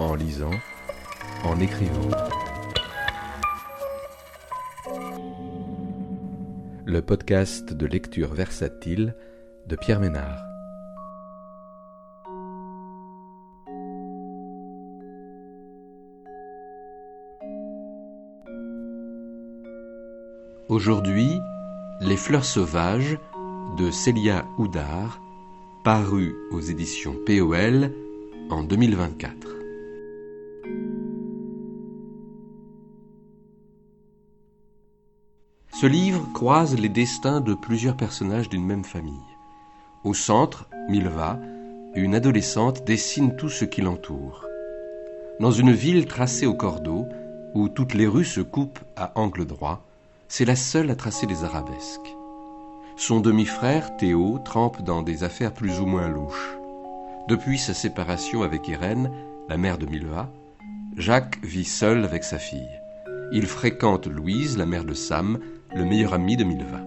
en lisant, en écrivant. Le podcast de lecture versatile de Pierre Ménard. Aujourd'hui, Les fleurs sauvages de Célia Houdard, paru aux éditions POL en 2024. Ce livre croise les destins de plusieurs personnages d'une même famille. Au centre, Milva, une adolescente, dessine tout ce qui l'entoure. Dans une ville tracée au cordeau, où toutes les rues se coupent à angle droit, c'est la seule à tracer des arabesques. Son demi-frère, Théo, trempe dans des affaires plus ou moins louches. Depuis sa séparation avec Irène, la mère de Milva, Jacques vit seul avec sa fille. Il fréquente Louise, la mère de Sam, le meilleur ami de Milva.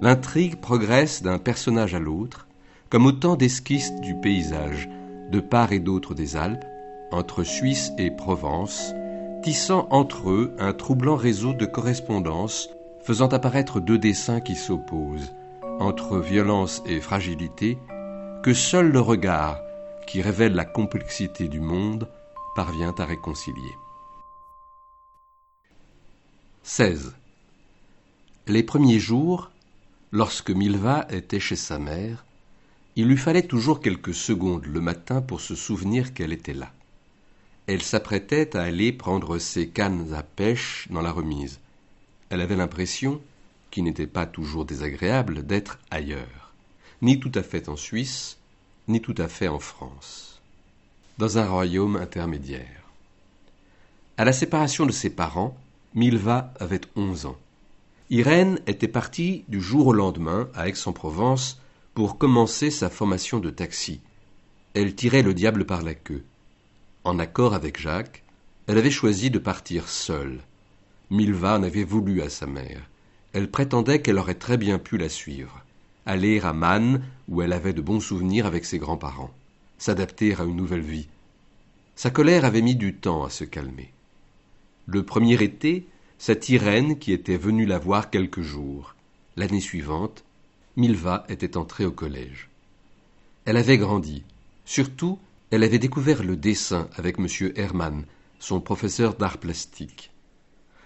L'intrigue progresse d'un personnage à l'autre, comme autant d'esquisses du paysage, de part et d'autre des Alpes, entre Suisse et Provence, tissant entre eux un troublant réseau de correspondances, faisant apparaître deux dessins qui s'opposent, entre violence et fragilité, que seul le regard, qui révèle la complexité du monde, parvient à réconcilier. 16. Les premiers jours, lorsque Milva était chez sa mère, il lui fallait toujours quelques secondes le matin pour se souvenir qu'elle était là. Elle s'apprêtait à aller prendre ses cannes à pêche dans la remise. Elle avait l'impression, qui n'était pas toujours désagréable, d'être ailleurs, ni tout à fait en Suisse, ni tout à fait en France, dans un royaume intermédiaire. À la séparation de ses parents, Milva avait onze ans. Irène était partie du jour au lendemain à Aix-en-Provence pour commencer sa formation de taxi. Elle tirait le diable par la queue. En accord avec Jacques, elle avait choisi de partir seule. Milva en avait voulu à sa mère. Elle prétendait qu'elle aurait très bien pu la suivre aller à Man, où elle avait de bons souvenirs avec ses grands-parents, s'adapter à une nouvelle vie. Sa colère avait mis du temps à se calmer. Le premier été, cette Irène qui était venue la voir quelques jours. L'année suivante, Milva était entrée au collège. Elle avait grandi. Surtout, elle avait découvert le dessin avec M. Hermann, son professeur d'art plastique.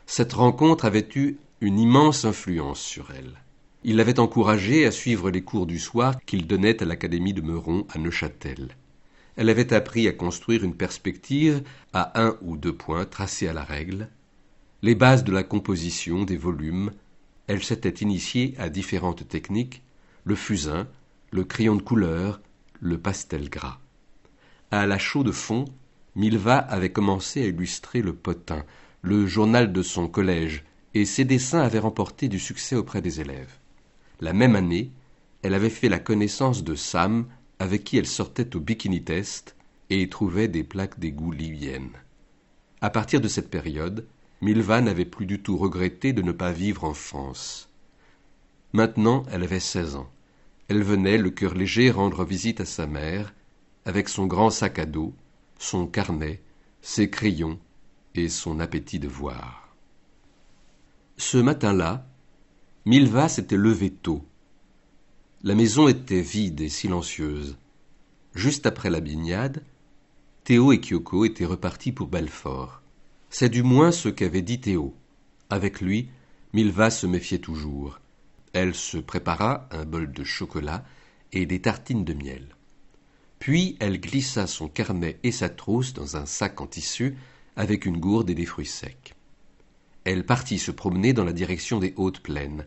Cette rencontre avait eu une immense influence sur elle. Il l'avait encouragée à suivre les cours du soir qu'il donnait à l'Académie de Meuron à Neuchâtel. Elle avait appris à construire une perspective à un ou deux points tracés à la règle, les bases de la composition des volumes, elle s'était initiée à différentes techniques, le fusain, le crayon de couleur, le pastel gras. À la chaux de fond, Milva avait commencé à illustrer le potin, le journal de son collège, et ses dessins avaient remporté du succès auprès des élèves. La même année, elle avait fait la connaissance de Sam, avec qui elle sortait au bikini test et trouvait des plaques d'égout libyennes. À partir de cette période, Milva n'avait plus du tout regretté de ne pas vivre en France. Maintenant, elle avait seize ans. Elle venait, le cœur léger, rendre visite à sa mère, avec son grand sac à dos, son carnet, ses crayons et son appétit de voir. Ce matin-là, Milva s'était levée tôt. La maison était vide et silencieuse. Juste après la baignade, Théo et Kyoko étaient repartis pour Belfort. C'est du moins ce qu'avait dit Théo. Avec lui, Milva se méfiait toujours. Elle se prépara un bol de chocolat et des tartines de miel. Puis elle glissa son carnet et sa trousse dans un sac en tissu avec une gourde et des fruits secs. Elle partit se promener dans la direction des hautes plaines.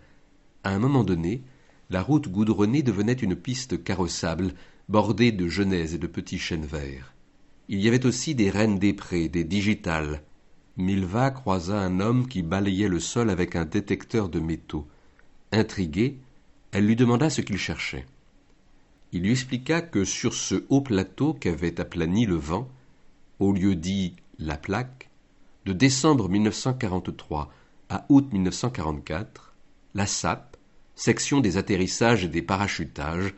À un moment donné, la route goudronnée devenait une piste carrossable, bordée de genêts et de petits chênes verts. Il y avait aussi des rennes des prés, des digitales. Milva croisa un homme qui balayait le sol avec un détecteur de métaux. Intriguée, elle lui demanda ce qu'il cherchait. Il lui expliqua que sur ce haut plateau qu'avait aplani le vent, au lieu dit la plaque, de décembre 1943 à août 1944, la SAP, section des atterrissages et des parachutages,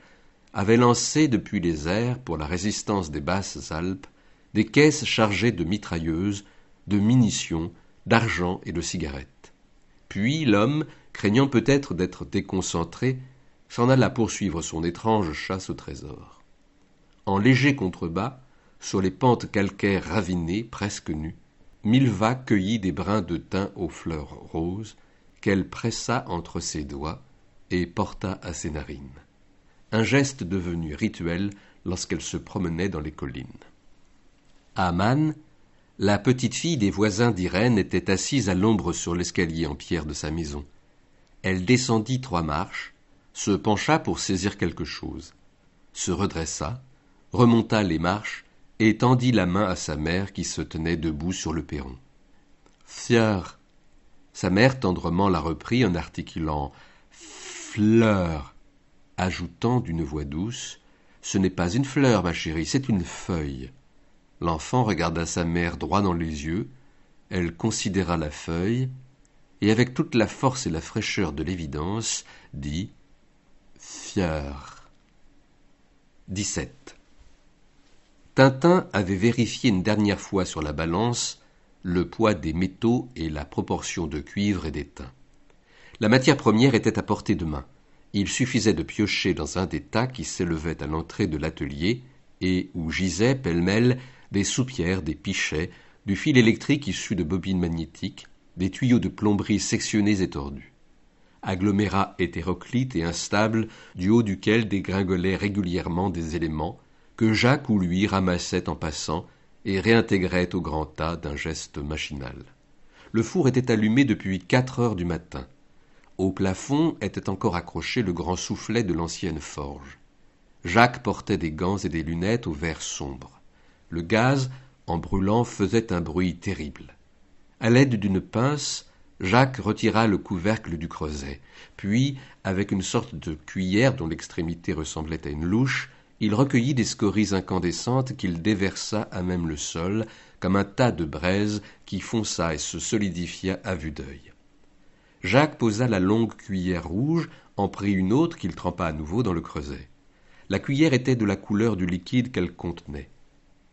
avait lancé depuis les airs pour la résistance des basses Alpes des caisses chargées de mitrailleuses, de munitions, d'argent et de cigarettes. Puis l'homme, craignant peut-être d'être déconcentré, s'en alla poursuivre son étrange chasse au trésor. En léger contrebas, sur les pentes calcaires ravinées, presque nues, Milva cueillit des brins de thym aux fleurs roses, qu'elle pressa entre ses doigts et porta à ses narines. Un geste devenu rituel lorsqu'elle se promenait dans les collines. Aman, la petite fille des voisins d'Irène, était assise à l'ombre sur l'escalier en pierre de sa maison. Elle descendit trois marches, se pencha pour saisir quelque chose, se redressa, remonta les marches et tendit la main à sa mère qui se tenait debout sur le perron. Fier. Sa mère tendrement la reprit en articulant fleur, ajoutant d'une voix douce Ce n'est pas une fleur, ma chérie, c'est une feuille. L'enfant regarda sa mère droit dans les yeux, elle considéra la feuille, et avec toute la force et la fraîcheur de l'évidence, dit Fier. 17. Tintin avait vérifié une dernière fois sur la balance le poids des métaux et la proportion de cuivre et d'étain. La matière première était à portée de main. Il suffisait de piocher dans un des tas qui s'élevaient à l'entrée de l'atelier et où gisaient pêle-mêle des soupières, des pichets, du fil électrique issu de bobines magnétiques, des tuyaux de plomberie sectionnés et tordus. Agglomérats hétéroclites et instables, du haut duquel dégringolaient régulièrement des éléments, que Jacques ou lui ramassait en passant et réintégrait au grand tas d'un geste machinal. Le four était allumé depuis quatre heures du matin. Au plafond était encore accroché le grand soufflet de l'ancienne forge. Jacques portait des gants et des lunettes au vert sombre. Le gaz, en brûlant, faisait un bruit terrible. À l'aide d'une pince, Jacques retira le couvercle du creuset, puis, avec une sorte de cuillère dont l'extrémité ressemblait à une louche, il recueillit des scories incandescentes qu'il déversa à même le sol, comme un tas de braise qui fonça et se solidifia à vue d'œil. Jacques posa la longue cuillère rouge, en prit une autre qu'il trempa à nouveau dans le creuset. La cuillère était de la couleur du liquide qu'elle contenait.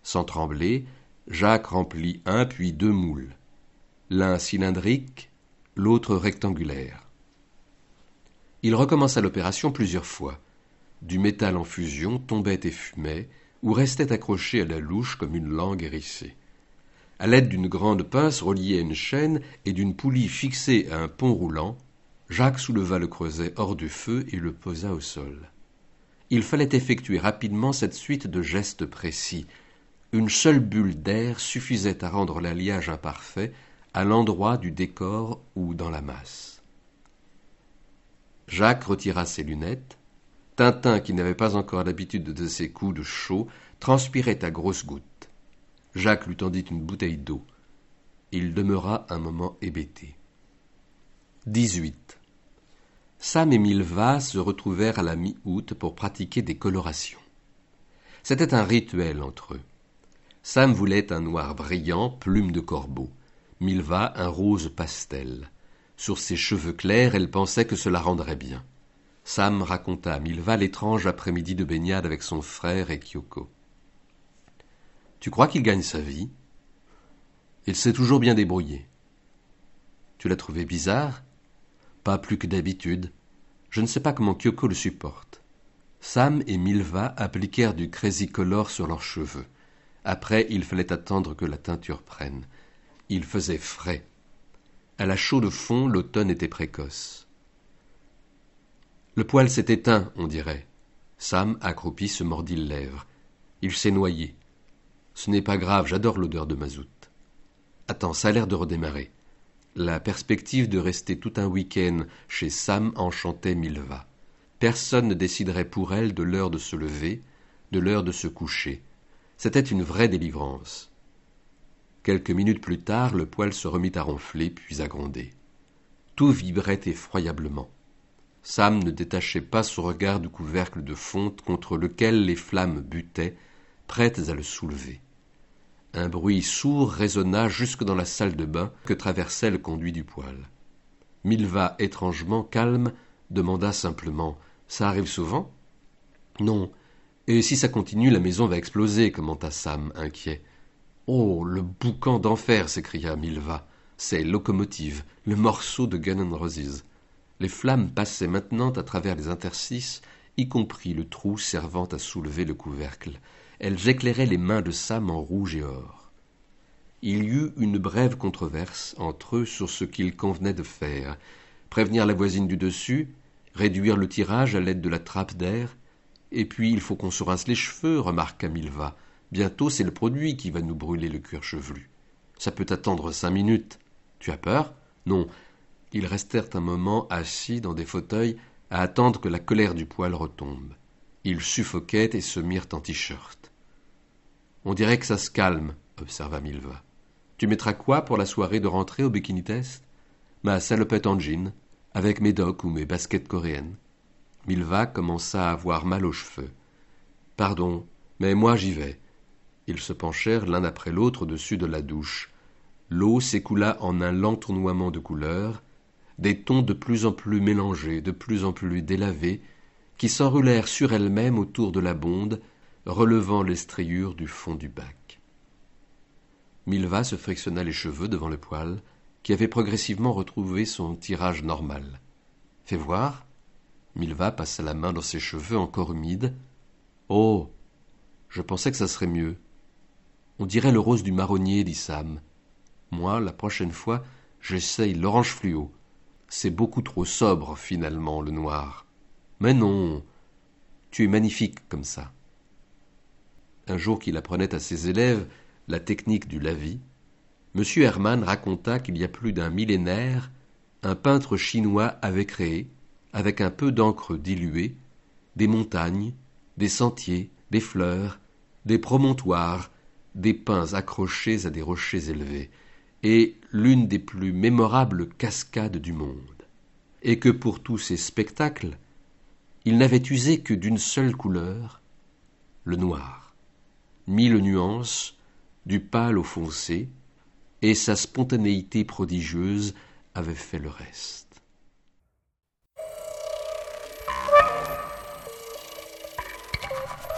Sans trembler, Jacques remplit un puis deux moules, l'un cylindrique, l'autre rectangulaire. Il recommença l'opération plusieurs fois. Du métal en fusion tombait et fumait, ou restait accroché à la louche comme une langue hérissée. À l'aide d'une grande pince reliée à une chaîne et d'une poulie fixée à un pont roulant, Jacques souleva le creuset hors du feu et le posa au sol. Il fallait effectuer rapidement cette suite de gestes précis. Une seule bulle d'air suffisait à rendre l'alliage imparfait à l'endroit du décor ou dans la masse. Jacques retira ses lunettes, Tintin, qui n'avait pas encore l'habitude de ces coups de chaud, transpirait à grosses gouttes. Jacques lui tendit une bouteille d'eau. Il demeura un moment hébété. 18. Sam et Milva se retrouvèrent à la mi-août pour pratiquer des colorations. C'était un rituel entre eux. Sam voulait un noir brillant, plume de corbeau. Milva un rose pastel. Sur ses cheveux clairs, elle pensait que cela rendrait bien. Sam raconta à Milva l'étrange après-midi de baignade avec son frère et Kyoko. Tu crois qu'il gagne sa vie? Il s'est toujours bien débrouillé. Tu l'as trouvé bizarre? Pas plus que d'habitude. Je ne sais pas comment Kyoko le supporte. Sam et Milva appliquèrent du crazy sur leurs cheveux. Après, il fallait attendre que la teinture prenne. Il faisait frais. À la chaux de fond, l'automne était précoce. Le poil s'est éteint, on dirait. Sam, accroupi, se mordit les lèvres. Il s'est noyé. Ce n'est pas grave, j'adore l'odeur de mazout. Attends, ça a l'air de redémarrer. La perspective de rester tout un week-end chez Sam enchantait Milva. Personne ne déciderait pour elle de l'heure de se lever, de l'heure de se coucher. C'était une vraie délivrance. Quelques minutes plus tard, le poil se remit à ronfler, puis à gronder. Tout vibrait effroyablement. Sam ne détachait pas son regard du couvercle de fonte contre lequel les flammes butaient, prêtes à le soulever. Un bruit sourd résonna jusque dans la salle de bain que traversait le conduit du poêle. Milva, étrangement calme, demanda simplement Ça arrive souvent? Non. Et si ça continue, la maison va exploser, commenta Sam, inquiet. Oh, le boucan d'enfer s'écria Milva. C'est Locomotive, le morceau de Gun and Roses. Les flammes passaient maintenant à travers les interstices, y compris le trou servant à soulever le couvercle. Elles éclairaient les mains de Sam en rouge et or. Il y eut une brève controverse entre eux sur ce qu'il convenait de faire. Prévenir la voisine du dessus, réduire le tirage à l'aide de la trappe d'air, et puis il faut qu'on se rince les cheveux, remarqua Milva. Bientôt c'est le produit qui va nous brûler le cuir chevelu. Ça peut attendre cinq minutes. Tu as peur? Non, ils restèrent un moment assis dans des fauteuils à attendre que la colère du poêle retombe. Ils suffoquaient et se mirent en t-shirt. On dirait que ça se calme, observa Milva. Tu mettras quoi pour la soirée de rentrée au bikini test? Ma salopette en jean, avec mes docks ou mes baskets coréennes. Milva commença à avoir mal aux cheveux. Pardon, mais moi j'y vais. Ils se penchèrent l'un après l'autre au-dessus de la douche. L'eau s'écoula en un lent tournoiement de couleurs, des tons de plus en plus mélangés, de plus en plus délavés, qui s'enroulèrent sur elles-mêmes autour de la bonde, relevant les striures du fond du bac. Milva se frictionna les cheveux devant le poêle, qui avait progressivement retrouvé son tirage normal. Fais voir. Milva passa la main dans ses cheveux encore humides. Oh. Je pensais que ça serait mieux. On dirait le rose du marronnier, dit Sam. Moi, la prochaine fois, j'essaye l'orange fluo. C'est beaucoup trop sobre, finalement, le noir. Mais non, tu es magnifique comme ça. Un jour qu'il apprenait à ses élèves la technique du lavis, M. Hermann raconta qu'il y a plus d'un millénaire, un peintre chinois avait créé, avec un peu d'encre diluée, des montagnes, des sentiers, des fleurs, des promontoires, des pins accrochés à des rochers élevés, et l'une des plus mémorables cascades du monde, et que pour tous ces spectacles, il n'avait usé que d'une seule couleur, le noir, mille nuances, du pâle au foncé, et sa spontanéité prodigieuse avait fait le reste.